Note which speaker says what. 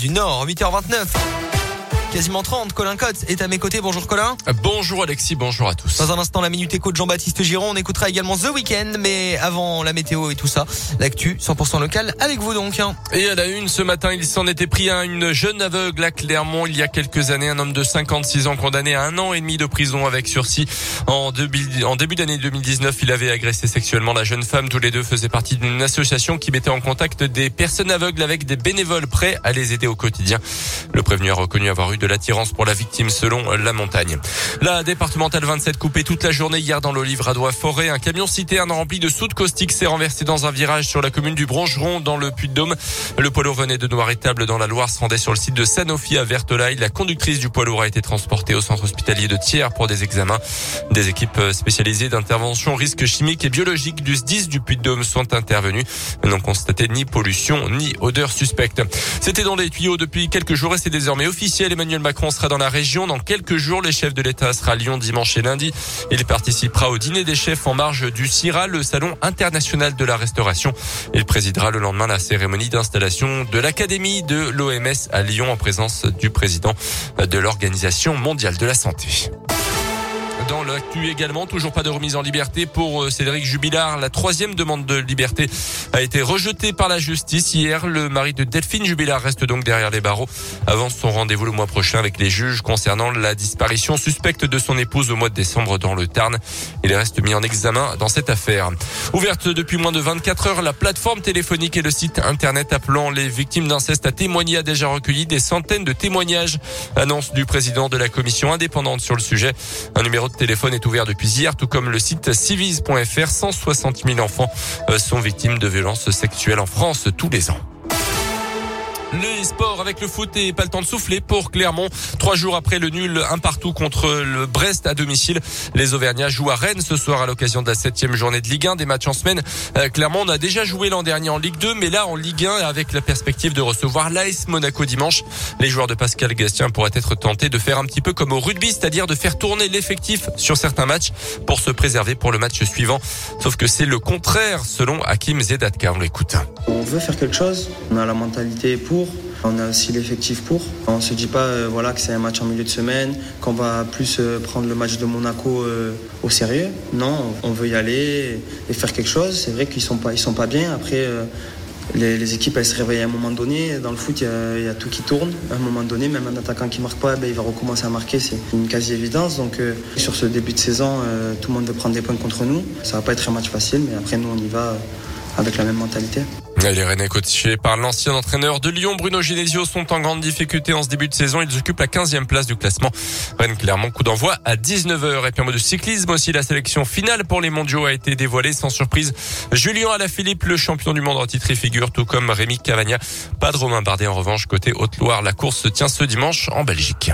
Speaker 1: du Nord. 8h29 quasiment 30. Colin Cotte est à mes côtés. Bonjour Colin.
Speaker 2: Bonjour Alexis, bonjour à tous.
Speaker 1: Dans un instant, la Minute Éco de Jean-Baptiste Giron. On écoutera également The Weeknd, mais avant la météo et tout ça, l'actu 100% local avec vous donc. Hein.
Speaker 2: Et à la une, ce matin, il s'en était pris à une jeune aveugle à Clermont il y a quelques années. Un homme de 56 ans condamné à un an et demi de prison avec sursis. En, en début d'année 2019, il avait agressé sexuellement la jeune femme. Tous les deux faisaient partie d'une association qui mettait en contact des personnes aveugles avec des bénévoles prêts à les aider au quotidien. Le prévenu a reconnu avoir eu de l'attirance pour la victime selon la montagne. La départementale 27 coupée toute la journée hier dans l'Olive Radois Forêt. Un camion citerne rempli de soude caustique s'est renversé dans un virage sur la commune du Brongeron dans le Puy-de-Dôme. Le poids lourd venait de Noir-Étable dans la Loire, se rendait sur le site de Sanofi à Vertolaille. La conductrice du poids lourd a été transportée au centre hospitalier de Thiers pour des examens. Des équipes spécialisées d'intervention risques chimiques et biologiques du SDIS du Puy-de-Dôme sont intervenues. N'ont constaté ni pollution ni odeur suspecte. C'était dans les tuyaux depuis quelques jours et c'est désormais officiel. Emmanuel Macron sera dans la région dans quelques jours. Le chef de l'État sera à Lyon dimanche et lundi. Il participera au dîner des chefs en marge du CIRA, le salon international de la restauration. Il présidera le lendemain la cérémonie d'installation de l'Académie de l'OMS à Lyon en présence du président de l'Organisation mondiale de la santé. Dans également, toujours pas de remise en liberté pour euh, Cédric Jubilard. La troisième demande de liberté a été rejetée par la justice hier. Le mari de Delphine Jubilard reste donc derrière les barreaux avant son rendez-vous le mois prochain avec les juges concernant la disparition suspecte de son épouse au mois de décembre dans le Tarn. Il reste mis en examen dans cette affaire. Ouverte depuis moins de 24 heures, la plateforme téléphonique et le site internet appelant les victimes d'inceste à témoigner a déjà recueilli des centaines de témoignages. Annonce du président de la commission indépendante sur le sujet. Un numéro de téléphone est ouvert depuis hier, tout comme le site civis.fr. 160 000 enfants euh, sont victimes de violences sexuelles en France tous les ans. Le sport avec le foot et pas le temps de souffler pour Clermont. Trois jours après le nul un partout contre le Brest à domicile, les Auvergnats jouent à Rennes ce soir à l'occasion de la septième journée de Ligue 1. Des matchs en semaine. Euh, Clermont a déjà joué l'an dernier en Ligue 2, mais là en Ligue 1 avec la perspective de recevoir l'AS Monaco dimanche. Les joueurs de Pascal Gastien pourraient être tentés de faire un petit peu comme au rugby, c'est-à-dire de faire tourner l'effectif sur certains matchs pour se préserver pour le match suivant. Sauf que c'est le contraire selon Hakim Zedatka. On.
Speaker 3: On veut faire quelque chose. On a la mentalité pour on a aussi l'effectif pour. On se dit pas euh, voilà, que c'est un match en milieu de semaine, qu'on va plus euh, prendre le match de Monaco euh, au sérieux. Non, on veut y aller et faire quelque chose. C'est vrai qu'ils ils sont pas bien. Après, les, équipes elles se réveillent à un moment donné. Dans le foot, il y, a, tout qui tourne. À un moment donné, même un attaquant qui marque pas, ben, il va recommencer à marquer. C'est une quasi-évidence. Donc, sur ce début de saison, tout le monde veut prendre des points contre nous. Ça va pas être un match facile, mais après, nous, on y va avec la même mentalité.
Speaker 2: Les Rennais coachés par l'ancien entraîneur de Lyon, Bruno Genesio, sont en grande difficulté en ce début de saison. Ils occupent la 15e place du classement. Rennes clairement coup d'envoi à 19h. Et puis en mode de cyclisme aussi, la sélection finale pour les mondiaux a été dévoilée sans surprise. Julien Alaphilippe, le champion du monde en titre et figure, tout comme Rémi Cavagna. Pas de Romain Bardet en revanche côté Haute-Loire. La course se tient ce dimanche en Belgique.